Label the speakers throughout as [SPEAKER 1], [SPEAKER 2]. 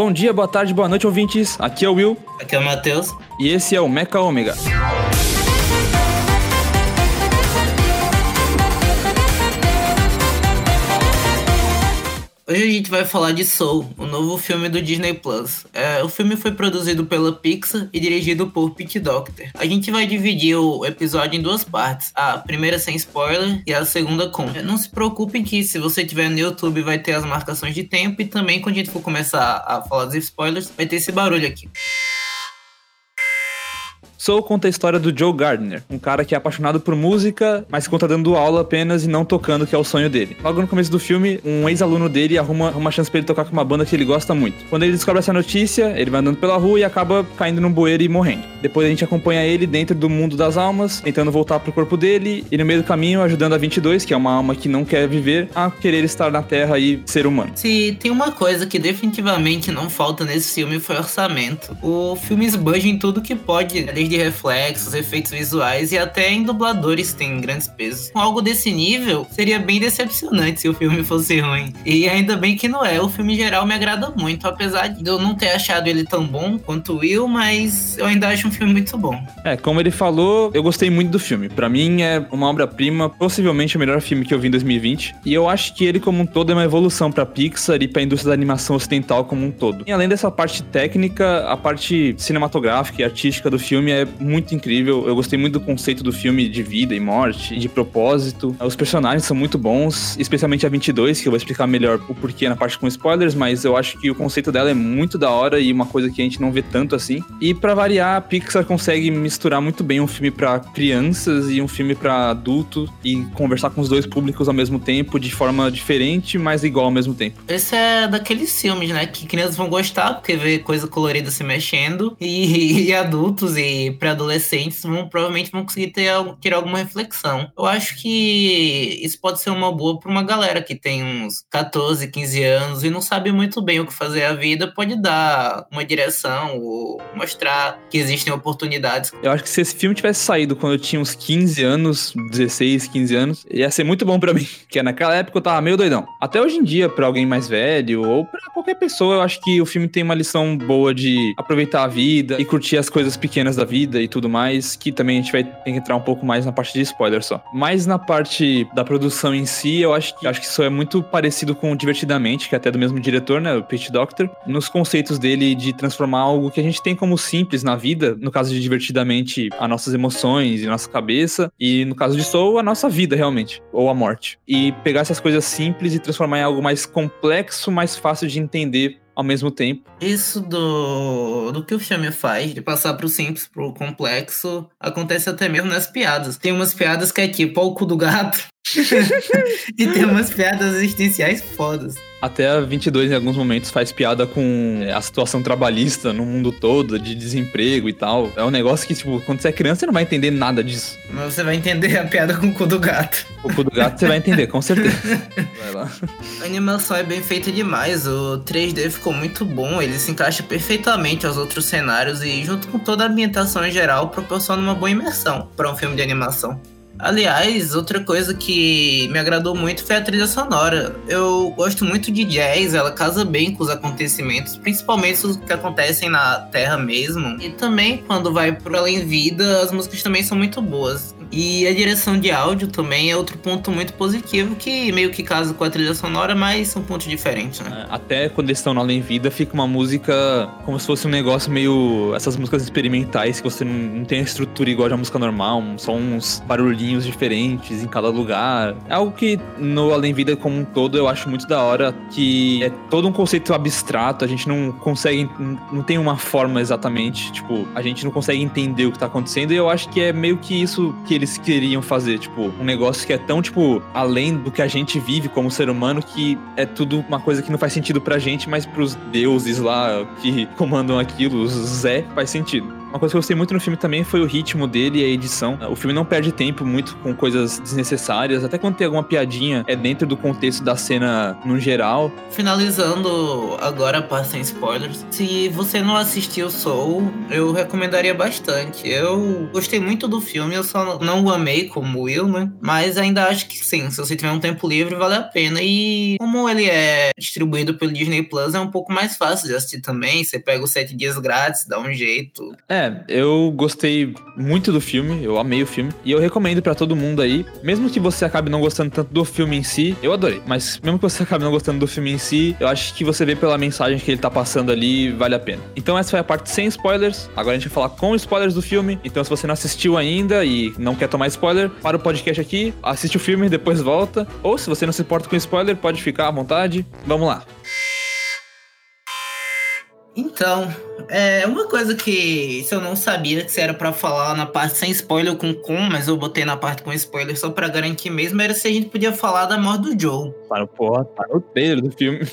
[SPEAKER 1] Bom dia, boa tarde, boa noite, ouvintes. Aqui é o Will.
[SPEAKER 2] Aqui é o Matheus.
[SPEAKER 1] E esse é o Mecha Omega.
[SPEAKER 2] Hoje a gente vai falar de Soul, o novo filme do Disney Plus. É, o filme foi produzido pela Pixar e dirigido por Pete Docter. A gente vai dividir o episódio em duas partes, a primeira sem spoiler e a segunda com. É, não se preocupem que se você tiver no YouTube vai ter as marcações de tempo e também quando a gente for começar a falar dos spoilers vai ter esse barulho aqui.
[SPEAKER 1] Soul conta a história do Joe Gardner, um cara que é apaixonado por música, mas conta dando aula apenas e não tocando, que é o sonho dele. Logo no começo do filme, um ex-aluno dele arruma uma chance pra ele tocar com uma banda que ele gosta muito. Quando ele descobre essa notícia, ele vai andando pela rua e acaba caindo num bueiro e morrendo. Depois a gente acompanha ele dentro do mundo das almas, tentando voltar pro corpo dele, e no meio do caminho ajudando a 22, que é uma alma que não quer viver, a querer estar na Terra e ser humano.
[SPEAKER 2] Se tem uma coisa que definitivamente não falta nesse filme foi orçamento. O filme esbanja em tudo que pode, desde de reflexos, efeitos visuais e até em dubladores tem grandes pesos. Com algo desse nível, seria bem decepcionante se o filme fosse ruim. E ainda bem que não é. O filme em geral me agrada muito, apesar de eu não ter achado ele tão bom quanto o Will, mas eu ainda acho um filme muito bom.
[SPEAKER 1] É, como ele falou, eu gostei muito do filme. Para mim é uma obra-prima, possivelmente o melhor filme que eu vi em 2020. E eu acho que ele como um todo é uma evolução para Pixar e para a indústria da animação ocidental como um todo. E além dessa parte técnica, a parte cinematográfica e artística do filme é muito incrível. Eu gostei muito do conceito do filme de vida e morte, de propósito. Os personagens são muito bons, especialmente a 22, que eu vou explicar melhor o porquê na parte com spoilers, mas eu acho que o conceito dela é muito da hora e uma coisa que a gente não vê tanto assim. E para variar, a Pixar consegue misturar muito bem um filme para crianças e um filme para adulto e conversar com os dois públicos ao mesmo tempo de forma diferente, mas igual ao mesmo tempo.
[SPEAKER 2] Esse é daqueles filmes, né, que crianças vão gostar porque vê coisa colorida se mexendo e, e adultos e pré adolescentes vão provavelmente vão conseguir ter, ter alguma reflexão. Eu acho que isso pode ser uma boa para uma galera que tem uns 14, 15 anos e não sabe muito bem o que fazer a vida, pode dar uma direção ou mostrar que existem oportunidades.
[SPEAKER 1] Eu acho que se esse filme tivesse saído quando eu tinha uns 15 anos, 16, 15 anos, ia ser muito bom para mim, porque naquela época eu tava meio doidão. Até hoje em dia, para alguém mais velho ou para qualquer pessoa, eu acho que o filme tem uma lição boa de aproveitar a vida e curtir as coisas pequenas da vida e tudo mais, que também a gente vai que entrar um pouco mais na parte de spoiler só. Mas na parte da produção em si, eu acho que acho que isso é muito parecido com Divertidamente, que é até do mesmo diretor, né, o Pete Doctor, nos conceitos dele de transformar algo que a gente tem como simples na vida, no caso de Divertidamente, as nossas emoções e nossa cabeça, e no caso de Soul, a nossa vida realmente, ou a morte. E pegar essas coisas simples e transformar em algo mais complexo, mais fácil de entender ao mesmo tempo.
[SPEAKER 2] Isso do, do que o filme faz, de passar pro simples pro complexo, acontece até mesmo nas piadas. Tem umas piadas que é tipo, o cu do gato. e tem umas piadas existenciais fodas.
[SPEAKER 1] Até a 22, em alguns momentos, faz piada com é, a situação trabalhista no mundo todo, de desemprego e tal. É um negócio que, tipo, quando você é criança, você não vai entender nada disso.
[SPEAKER 2] Mas você vai entender a piada com o cu do gato.
[SPEAKER 1] O cu do gato você vai entender, com certeza. Vai
[SPEAKER 2] lá. A animação é bem feita demais. O 3D ficou muito bom. Ele se encaixa perfeitamente aos outros cenários e, junto com toda a ambientação em geral, proporciona uma boa imersão para um filme de animação. Aliás, outra coisa que me agradou muito foi a trilha sonora. Eu gosto muito de jazz, ela casa bem com os acontecimentos, principalmente os que acontecem na Terra mesmo. E também quando vai pro além vida, as músicas também são muito boas. E a direção de áudio também é outro ponto muito positivo que meio que casa com a trilha sonora, mas são pontos diferentes, né?
[SPEAKER 1] É, até quando eles estão no Além Vida, fica uma música como se fosse um negócio meio. essas músicas experimentais que você não, tem a estrutura igual de uma música normal, só uns barulhinhos diferentes em cada lugar. É algo que no Além Vida como um todo eu acho muito da hora, que é todo um conceito abstrato, a gente não consegue. não tem uma forma exatamente, tipo, a gente não consegue entender o que tá acontecendo, e eu acho que é meio que isso que eles queriam fazer, tipo, um negócio que é tão, tipo, além do que a gente vive como ser humano, que é tudo uma coisa que não faz sentido pra gente, mas pros deuses lá que comandam aquilo, Zé, faz sentido. Uma coisa que eu gostei muito no filme também foi o ritmo dele e a edição. O filme não perde tempo muito com coisas desnecessárias, até quando tem alguma piadinha, é dentro do contexto da cena no geral.
[SPEAKER 2] Finalizando agora a parte sem spoilers, se você não assistiu Soul, eu recomendaria bastante. Eu gostei muito do filme, eu só não o amei como Will, né? Mas ainda acho que sim, se você tiver um tempo livre, vale a pena. E como ele é distribuído pelo Disney Plus, é um pouco mais fácil de assistir também. Você pega os sete dias grátis, dá um jeito.
[SPEAKER 1] É, eu gostei muito do filme, eu amei o filme. E eu recomendo para todo mundo aí, mesmo que você acabe não gostando tanto do filme em si, eu adorei. Mas mesmo que você acabe não gostando do filme em si, eu acho que você vê pela mensagem que ele tá passando ali, vale a pena. Então essa foi a parte sem spoilers. Agora a gente vai falar com spoilers do filme. Então se você não assistiu ainda e não quer tomar spoiler, para o podcast aqui, assiste o filme, depois volta. Ou se você não se importa com spoiler, pode ficar à vontade. Vamos lá.
[SPEAKER 2] Então, é uma coisa que se eu não sabia que era para falar na parte sem spoiler com com, mas eu botei na parte com spoiler só para garantir mesmo, era se a gente podia falar da morte do Joe.
[SPEAKER 1] Para o porra, para o trailer do filme.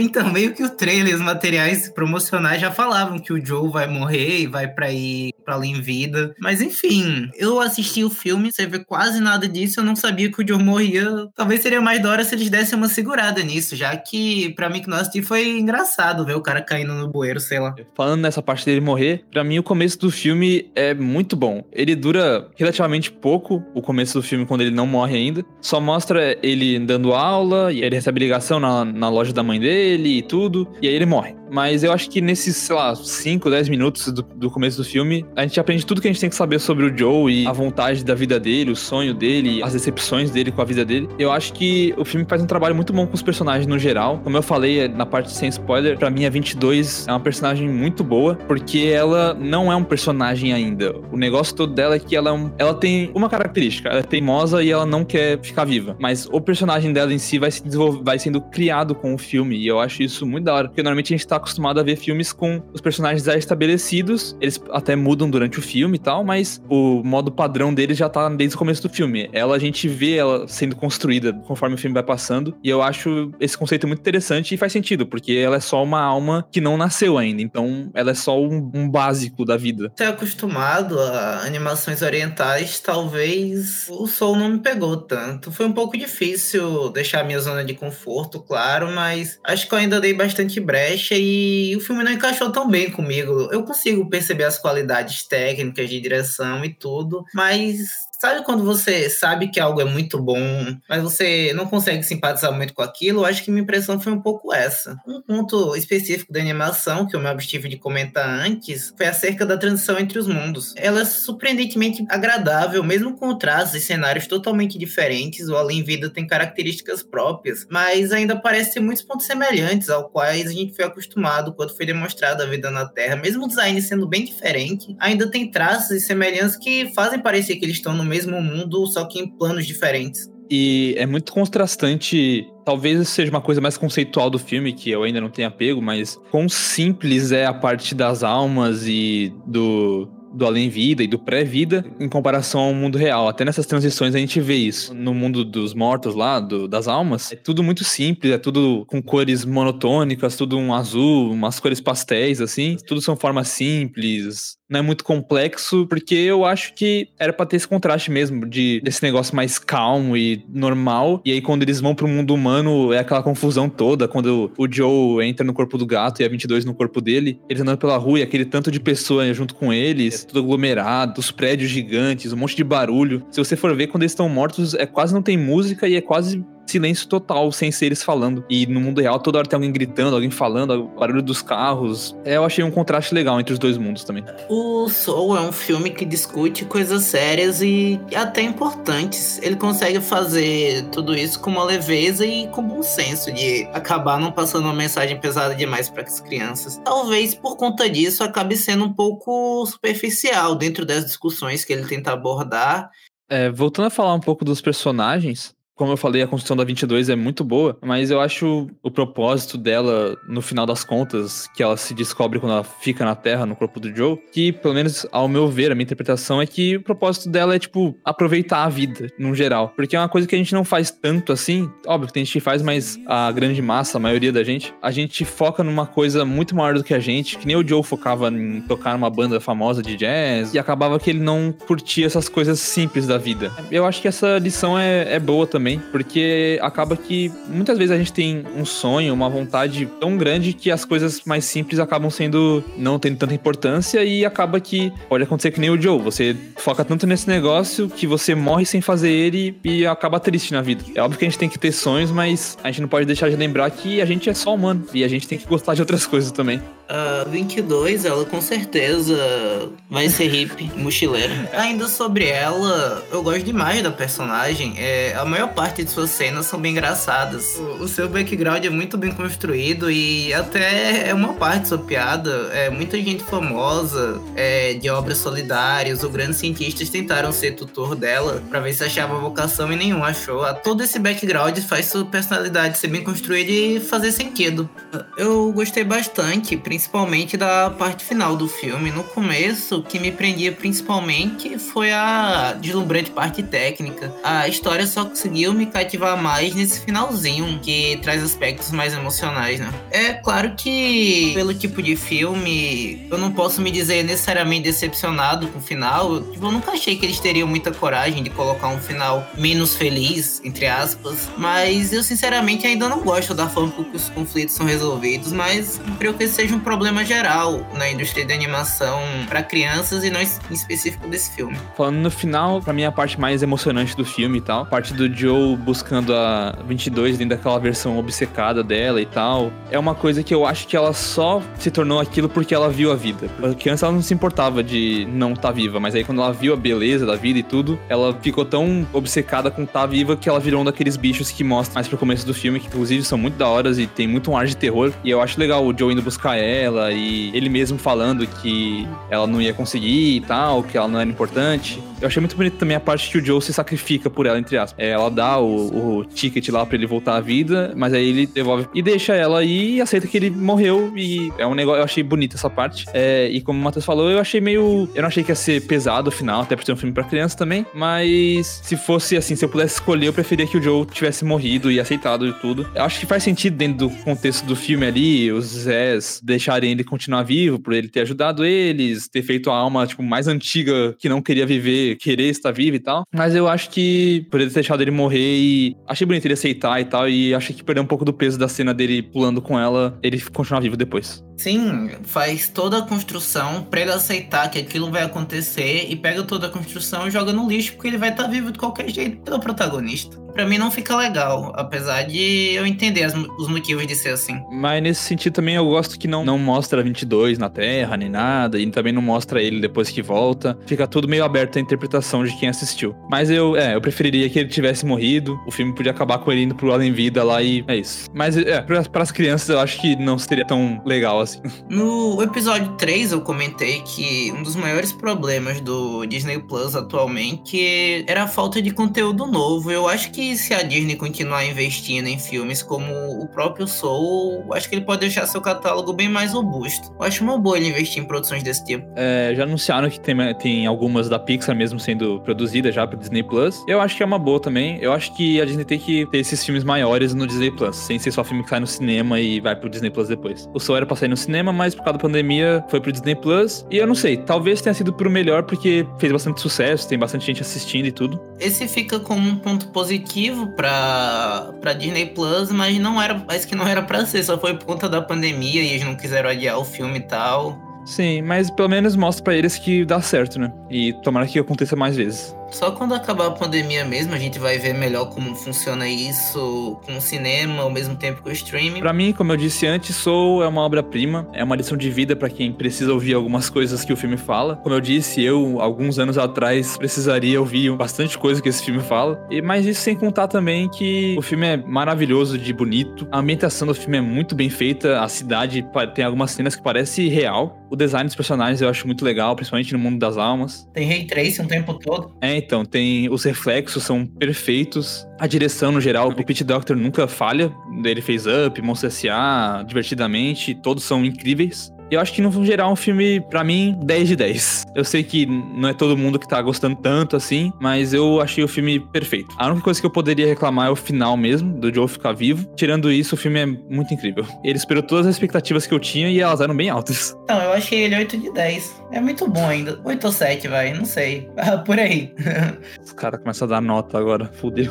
[SPEAKER 2] Então, meio que o trailer, os materiais promocionais já falavam que o Joe vai morrer e vai para ir para além vida. Mas enfim, eu assisti o filme, você vê quase nada disso, eu não sabia que o Joe morria. Talvez seria mais da hora se eles dessem uma segurada nisso, já que para mim que não assisti foi engraçado ver o cara caindo no bueiro, sei lá.
[SPEAKER 1] Falando nessa parte dele morrer, para mim o começo do filme é muito bom. Ele dura relativamente pouco, o começo do filme, quando ele não morre ainda. Só mostra ele dando aula, e ele recebe ligação na, na loja da mãe dele e tudo, e aí ele morre. Mas eu acho que nesses, sei lá, 5, 10 minutos do, do, começo do filme, a gente aprende tudo que a gente tem que saber sobre o Joe e a vontade da vida dele, o sonho dele, as decepções dele com a vida dele. Eu acho que o filme faz um trabalho muito bom com os personagens no geral. Como eu falei na parte sem spoiler, para mim a 22 é uma personagem muito boa, porque ela não é um personagem ainda. O negócio todo dela é que ela, é ela tem uma característica, ela é teimosa e ela não quer ficar viva. Mas o personagem dela em si vai, se vai sendo criado com o filme, e eu acho isso muito da hora, porque normalmente a gente tá acostumado a ver filmes com os personagens já estabelecidos, eles até mudam durante o filme e tal, mas o modo padrão deles já tá desde o começo do filme. Ela, a gente vê ela sendo construída conforme o filme vai passando, e eu acho esse conceito muito interessante e faz sentido, porque ela é só uma alma que não nasceu ainda, então ela é só um, um básico da vida.
[SPEAKER 2] Você é acostumado a animações orientais, talvez o Soul não me pegou tanto. Foi um pouco difícil deixar a minha zona de conforto, claro, mas acho que eu ainda dei bastante brecha e e o filme não encaixou tão bem comigo. Eu consigo perceber as qualidades técnicas de direção e tudo, mas Sabe quando você sabe que algo é muito bom, mas você não consegue simpatizar muito com aquilo? Eu acho que minha impressão foi um pouco essa. Um ponto específico da animação que eu me abstive de comentar antes foi acerca da transição entre os mundos. Ela é surpreendentemente agradável, mesmo com traços e cenários totalmente diferentes. O Além Vida tem características próprias, mas ainda parece ter muitos pontos semelhantes ao quais a gente foi acostumado quando foi demonstrada a vida na Terra. Mesmo o design sendo bem diferente, ainda tem traços e semelhanças que fazem parecer que eles estão no mesmo mundo, só que em planos diferentes.
[SPEAKER 1] E é muito contrastante. Talvez seja uma coisa mais conceitual do filme, que eu ainda não tenho apego, mas quão simples é a parte das almas e do, do além-vida e do pré-vida em comparação ao mundo real. Até nessas transições a gente vê isso. No mundo dos mortos lá, do, das almas, é tudo muito simples, é tudo com cores monotônicas, tudo um azul, umas cores pastéis, assim. Tudo são formas simples, não é muito complexo, porque eu acho que era pra ter esse contraste mesmo, de desse negócio mais calmo e normal. E aí, quando eles vão pro mundo humano, é aquela confusão toda. Quando o Joe entra no corpo do gato e a 22 no corpo dele, eles andando pela rua e aquele tanto de pessoas junto com eles, tudo aglomerado, os prédios gigantes, um monte de barulho. Se você for ver, quando eles estão mortos, é quase não tem música e é quase silêncio total, sem ser eles falando. E no mundo real, toda hora tem alguém gritando, alguém falando, barulho dos carros. É, eu achei um contraste legal entre os dois mundos também.
[SPEAKER 2] O Soul é um filme que discute coisas sérias e até importantes. Ele consegue fazer tudo isso com uma leveza e com bom senso, de acabar não passando uma mensagem pesada demais para as crianças. Talvez por conta disso acabe sendo um pouco superficial dentro das discussões que ele tenta abordar.
[SPEAKER 1] É, voltando a falar um pouco dos personagens, Como eu falei, a construção da 22 é muito boa, mas eu acho o propósito dela, no final das contas, que ela se descobre quando ela fica na Terra, no corpo do Joe, que, pelo menos ao meu ver, a minha interpretação é que o propósito dela é, tipo, aproveitar a vida, no geral. Porque é uma coisa que a gente não faz tanto assim. Óbvio que tem gente que faz, mas a grande massa, a maioria da gente, a gente foca numa coisa muito maior do que a gente, que nem o Joe focava em tocar numa banda famosa de jazz, e acabava que ele não curtia essas coisas simples da vida. Eu acho que essa lição é, é boa também, porque acaba que muitas vezes a gente tem um sonho, uma vontade tão grande que as coisas mais simples acabam sendo não tendo tanta importância e acaba que pode acontecer que nem o Joe, você foca tanto nesse negócio que você morre sem fazer ele e acaba triste na vida. É óbvio que a gente tem que ter sonhos, mas a gente não pode deixar de lembrar que a gente é só humano e a gente tem que gostar de outras coisas também.
[SPEAKER 2] A 22, ela com certeza vai ser hippie, mochileira. Ainda sobre ela, eu gosto demais da personagem. É, a maior parte de suas cenas são bem engraçadas. O, o seu background é muito bem construído e até é uma parte sua piada. É, muita gente famosa é, de obras solidárias ou grandes cientistas tentaram ser tutor dela para ver se achava vocação e nenhum achou. Todo esse background faz sua personalidade ser bem construída e fazer sentido. Eu gostei bastante, principalmente principalmente da parte final do filme. No começo, o que me prendia principalmente foi a deslumbrante parte técnica. A história só conseguiu me cativar mais nesse finalzinho, que traz aspectos mais emocionais, né? É claro que, pelo tipo de filme, eu não posso me dizer necessariamente decepcionado com o final. Tipo, eu nunca achei que eles teriam muita coragem de colocar um final menos feliz, entre aspas. Mas eu, sinceramente, ainda não gosto da forma que os conflitos são resolvidos. Mas creio que seja um problema geral na indústria de animação para crianças e não em específico desse filme.
[SPEAKER 1] Falando no final, para mim a parte mais emocionante do filme e tal, a parte do Joe buscando a 22 dentro daquela versão obcecada dela e tal, é uma coisa que eu acho que ela só se tornou aquilo porque ela viu a vida. Porque antes ela não se importava de não estar tá viva, mas aí quando ela viu a beleza da vida e tudo, ela ficou tão obcecada com estar tá viva que ela virou um daqueles bichos que mostra mais pro começo do filme, que inclusive são muito da horas e tem muito um ar de terror. E eu acho legal o Joe indo buscar ela e ele mesmo falando que ela não ia conseguir e tal, que ela não era importante. Eu achei muito bonito também a parte que o Joe se sacrifica por ela, entre aspas. É, ela dá o, o ticket lá para ele voltar à vida, mas aí ele devolve e deixa ela aí e aceita que ele morreu. E é um negócio, eu achei bonito essa parte. É, e como o Matheus falou, eu achei meio. Eu não achei que ia ser pesado o final, até por ser um filme pra criança também. Mas se fosse assim, se eu pudesse escolher, eu preferia que o Joe tivesse morrido e aceitado e tudo. Eu acho que faz sentido dentro do contexto do filme ali, os Zés deixarem ele continuar vivo, por ele ter ajudado eles, ter feito a alma, tipo, mais antiga que não queria viver, querer estar vivo e tal. Mas eu acho que por ele ter deixado ele morrer e achei bonito ele aceitar e tal, e achei que perdeu um pouco do peso da cena dele pulando com ela, ele continuar vivo depois.
[SPEAKER 2] Sim, faz toda a construção pra ele aceitar que aquilo vai acontecer e pega toda a construção e joga no lixo porque ele vai estar tá vivo de qualquer jeito pelo protagonista para mim não fica legal, apesar de eu entender as, os motivos de ser assim.
[SPEAKER 1] Mas nesse sentido também eu gosto que não, não mostra 22 na Terra nem nada, e também não mostra ele depois que volta. Fica tudo meio aberto à interpretação de quem assistiu. Mas eu, é, eu preferiria que ele tivesse morrido, o filme podia acabar com ele indo pro Além Vida lá e é isso. Mas é, para as crianças eu acho que não seria tão legal assim.
[SPEAKER 2] No episódio 3 eu comentei que um dos maiores problemas do Disney Plus atualmente era a falta de conteúdo novo. Eu acho que que se a Disney continuar investindo em filmes como o próprio Soul, acho que ele pode deixar seu catálogo bem mais robusto. Eu acho uma boa ele investir em produções desse tipo.
[SPEAKER 1] É, já anunciaram que tem, tem algumas da Pixar mesmo sendo produzidas já para Disney Plus. Eu acho que é uma boa também. Eu acho que a Disney tem que ter esses filmes maiores no Disney Plus, sem ser só filme que sai no cinema e vai pro Disney Plus depois. O Soul era pra sair no cinema, mas por causa da pandemia foi pro Disney Plus. E eu não sei, talvez tenha sido pro melhor porque fez bastante sucesso, tem bastante gente assistindo e tudo.
[SPEAKER 2] Esse fica como um ponto positivo positivo pra, pra Disney Plus, mas não era, parece que não era pra ser, só foi por conta da pandemia e eles não quiseram adiar o filme e tal.
[SPEAKER 1] Sim, mas pelo menos mostra para eles que dá certo, né? E tomara que aconteça mais vezes.
[SPEAKER 2] Só quando acabar a pandemia mesmo, a gente vai ver melhor como funciona isso com o cinema ao mesmo tempo com o streaming.
[SPEAKER 1] Para mim, como eu disse antes, Soul é uma obra-prima, é uma lição de vida para quem precisa ouvir algumas coisas que o filme fala. Como eu disse, eu, alguns anos atrás, precisaria ouvir bastante coisa que esse filme fala. E, mas isso sem contar também que o filme é maravilhoso de bonito, a ambientação do filme é muito bem feita, a cidade tem algumas cenas que parece real. O design dos personagens eu acho muito legal, principalmente no mundo das almas.
[SPEAKER 2] Tem Ray Trace o tempo todo.
[SPEAKER 1] É, então, tem os reflexos são perfeitos. A direção, no geral, o Pete Doctor nunca falha. Ele fez Up, Monstro S.A., Divertidamente, todos são incríveis. Eu acho que, no geral, é um filme, para mim, 10 de 10. Eu sei que não é todo mundo que tá gostando tanto assim, mas eu achei o filme perfeito. A única coisa que eu poderia reclamar é o final mesmo, do Joe ficar vivo. Tirando isso, o filme é muito incrível. Ele esperou todas as expectativas que eu tinha e elas eram bem altas.
[SPEAKER 2] Então, eu achei ele 8 de 10. É muito bom ainda. 8 ou 7, vai, não sei. Por aí.
[SPEAKER 1] Os caras começam a dar nota agora. Fudeu.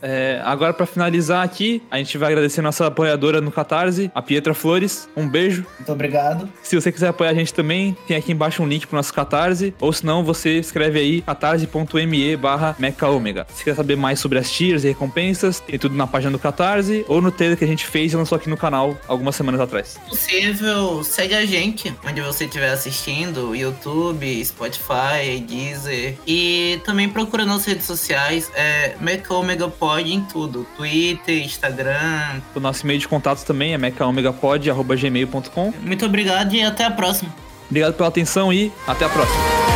[SPEAKER 1] É, agora, para finalizar aqui, a gente vai agradecer nossa apoiadora no Catarse, a Pietra Flores. Um beijo.
[SPEAKER 2] Muito obrigado.
[SPEAKER 1] Se você quiser apoiar a gente também, tem aqui embaixo um link pro nosso Catarse. Ou se não, você escreve aí catarse.me barra mecaômega. Se quer saber mais sobre as tiers e recompensas, tem tudo na página do Catarse ou no trailer que a gente fez e lançou aqui no canal algumas semanas atrás.
[SPEAKER 2] Se possível, segue a gente onde você estiver assistindo, YouTube, Spotify, Deezer. E também procura nas redes sociais, é Mecaômega Pod em tudo. Twitter, Instagram.
[SPEAKER 1] O nosso e-mail de contatos também é mecaomegapod.gmail.com.
[SPEAKER 2] Muito obrigado e até a próxima.
[SPEAKER 1] Obrigado pela atenção e até a próxima.